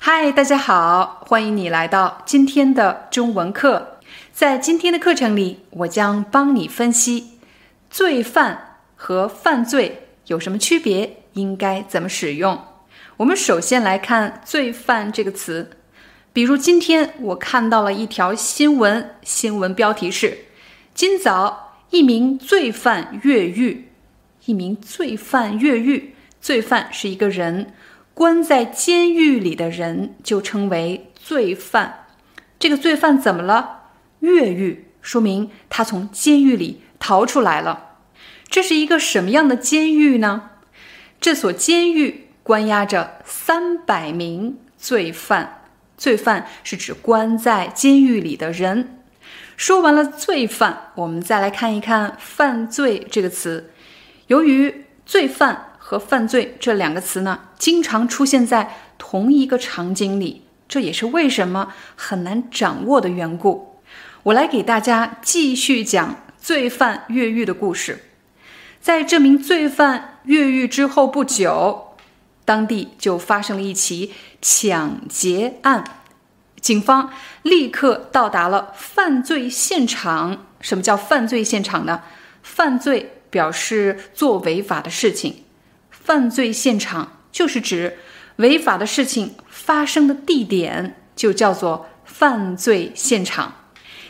嗨，大家好，欢迎你来到今天的中文课。在今天的课程里，我将帮你分析罪犯和犯罪有什么区别，应该怎么使用。我们首先来看“罪犯”这个词。比如今天我看到了一条新闻，新闻标题是：“今早一名罪犯越狱。”一名罪犯越狱，罪犯是一个人。关在监狱里的人就称为罪犯。这个罪犯怎么了？越狱，说明他从监狱里逃出来了。这是一个什么样的监狱呢？这所监狱关押着三百名罪犯。罪犯是指关在监狱里的人。说完了罪犯，我们再来看一看“犯罪”这个词。由于罪犯。和犯罪这两个词呢，经常出现在同一个场景里，这也是为什么很难掌握的缘故。我来给大家继续讲罪犯越狱的故事。在这名罪犯越狱之后不久，当地就发生了一起抢劫案，警方立刻到达了犯罪现场。什么叫犯罪现场呢？犯罪表示做违法的事情。犯罪现场就是指违法的事情发生的地点，就叫做犯罪现场。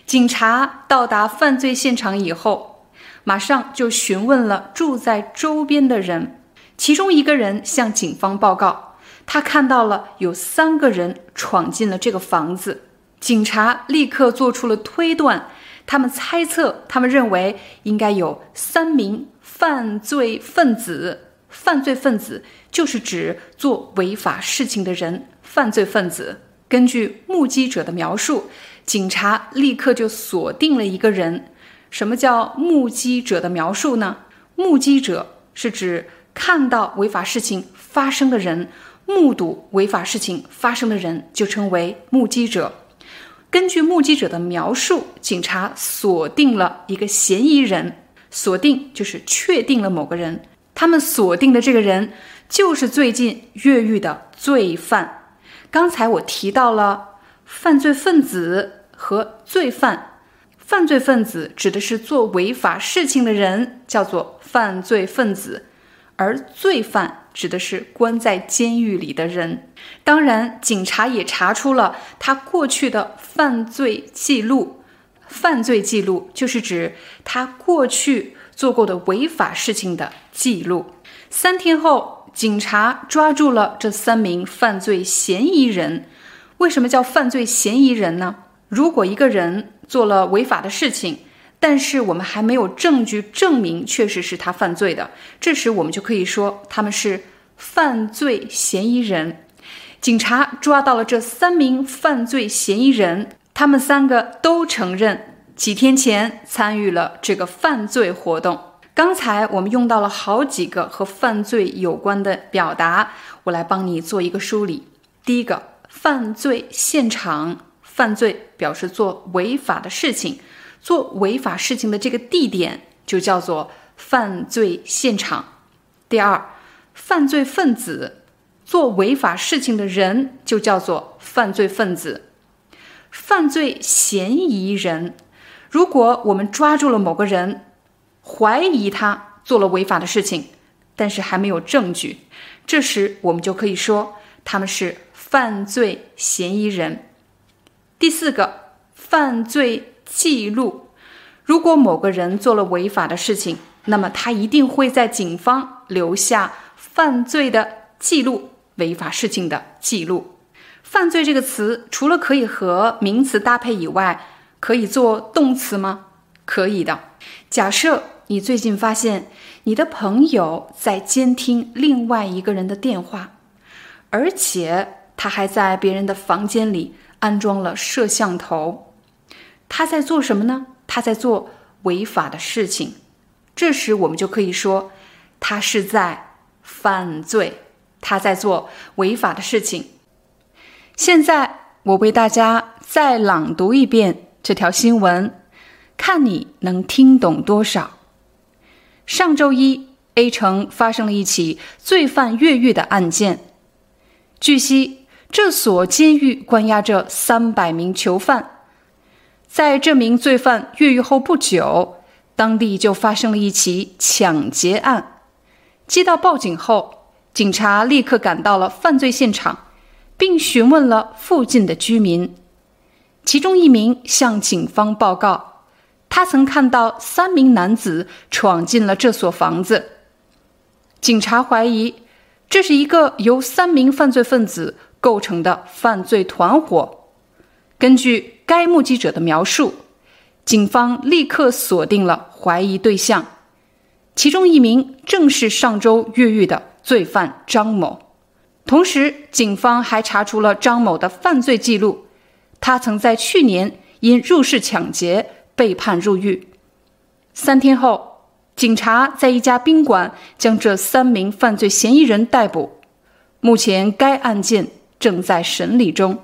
警察到达犯罪现场以后，马上就询问了住在周边的人。其中一个人向警方报告，他看到了有三个人闯进了这个房子。警察立刻做出了推断，他们猜测，他们认为应该有三名犯罪分子。犯罪分子就是指做违法事情的人。犯罪分子根据目击者的描述，警察立刻就锁定了一个人。什么叫目击者的描述呢？目击者是指看到违法事情发生的人，目睹违法事情发生的人就称为目击者。根据目击者的描述，警察锁定了一个嫌疑人。锁定就是确定了某个人。他们锁定的这个人就是最近越狱的罪犯。刚才我提到了犯罪分子和罪犯，犯罪分子指的是做违法事情的人，叫做犯罪分子；而罪犯指的是关在监狱里的人。当然，警察也查出了他过去的犯罪记录。犯罪记录就是指他过去。做过的违法事情的记录。三天后，警察抓住了这三名犯罪嫌疑人。为什么叫犯罪嫌疑人呢？如果一个人做了违法的事情，但是我们还没有证据证明确实是他犯罪的，这时我们就可以说他们是犯罪嫌疑人。警察抓到了这三名犯罪嫌疑人，他们三个都承认。几天前参与了这个犯罪活动。刚才我们用到了好几个和犯罪有关的表达，我来帮你做一个梳理。第一个，犯罪现场，犯罪表示做违法的事情，做违法事情的这个地点就叫做犯罪现场。第二，犯罪分子，做违法事情的人就叫做犯罪分子。犯罪嫌疑人。如果我们抓住了某个人，怀疑他做了违法的事情，但是还没有证据，这时我们就可以说他们是犯罪嫌疑人。第四个，犯罪记录。如果某个人做了违法的事情，那么他一定会在警方留下犯罪的记录，违法事情的记录。犯罪这个词，除了可以和名词搭配以外，可以做动词吗？可以的。假设你最近发现你的朋友在监听另外一个人的电话，而且他还在别人的房间里安装了摄像头。他在做什么呢？他在做违法的事情。这时我们就可以说，他是在犯罪，他在做违法的事情。现在我为大家再朗读一遍这条新闻，看你能听懂多少。上周一，A 城发生了一起罪犯越狱的案件。据悉，这所监狱关押着三百名囚犯。在这名罪犯越狱后不久，当地就发生了一起抢劫案。接到报警后，警察立刻赶到了犯罪现场，并询问了附近的居民。其中一名向警方报告，他曾看到三名男子闯进了这所房子。警察怀疑这是一个由三名犯罪分子构成的犯罪团伙。根据该目击者的描述，警方立刻锁定了怀疑对象，其中一名正是上周越狱的罪犯张某。同时，警方还查出了张某的犯罪记录，他曾在去年因入室抢劫被判入狱。三天后，警察在一家宾馆将这三名犯罪嫌疑人逮捕，目前该案件正在审理中。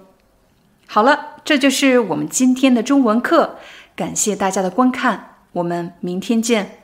好了。这就是我们今天的中文课，感谢大家的观看，我们明天见。